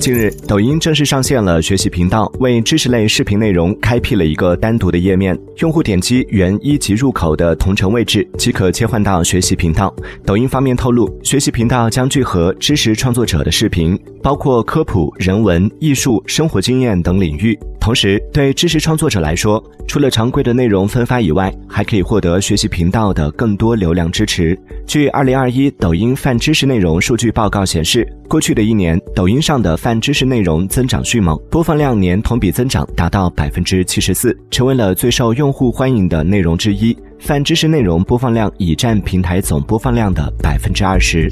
近日，抖音正式上线了学习频道，为知识类视频内容开辟了一个单独的页面。用户点击原一级入口的同城位置，即可切换到学习频道。抖音方面透露，学习频道将聚合知识创作者的视频，包括科普、人文、艺术、生活经验等领域。同时，对知识创作者来说，除了常规的内容分发以外，还可以获得学习频道的更多流量支持。据二零二一抖音泛知识内容数据报告显示，过去的一年，抖音上的泛知识内容增长迅猛，播放量年同比增长达到百分之七十四，成为了最受用户欢迎的内容之一。泛知识内容播放量已占平台总播放量的百分之二十。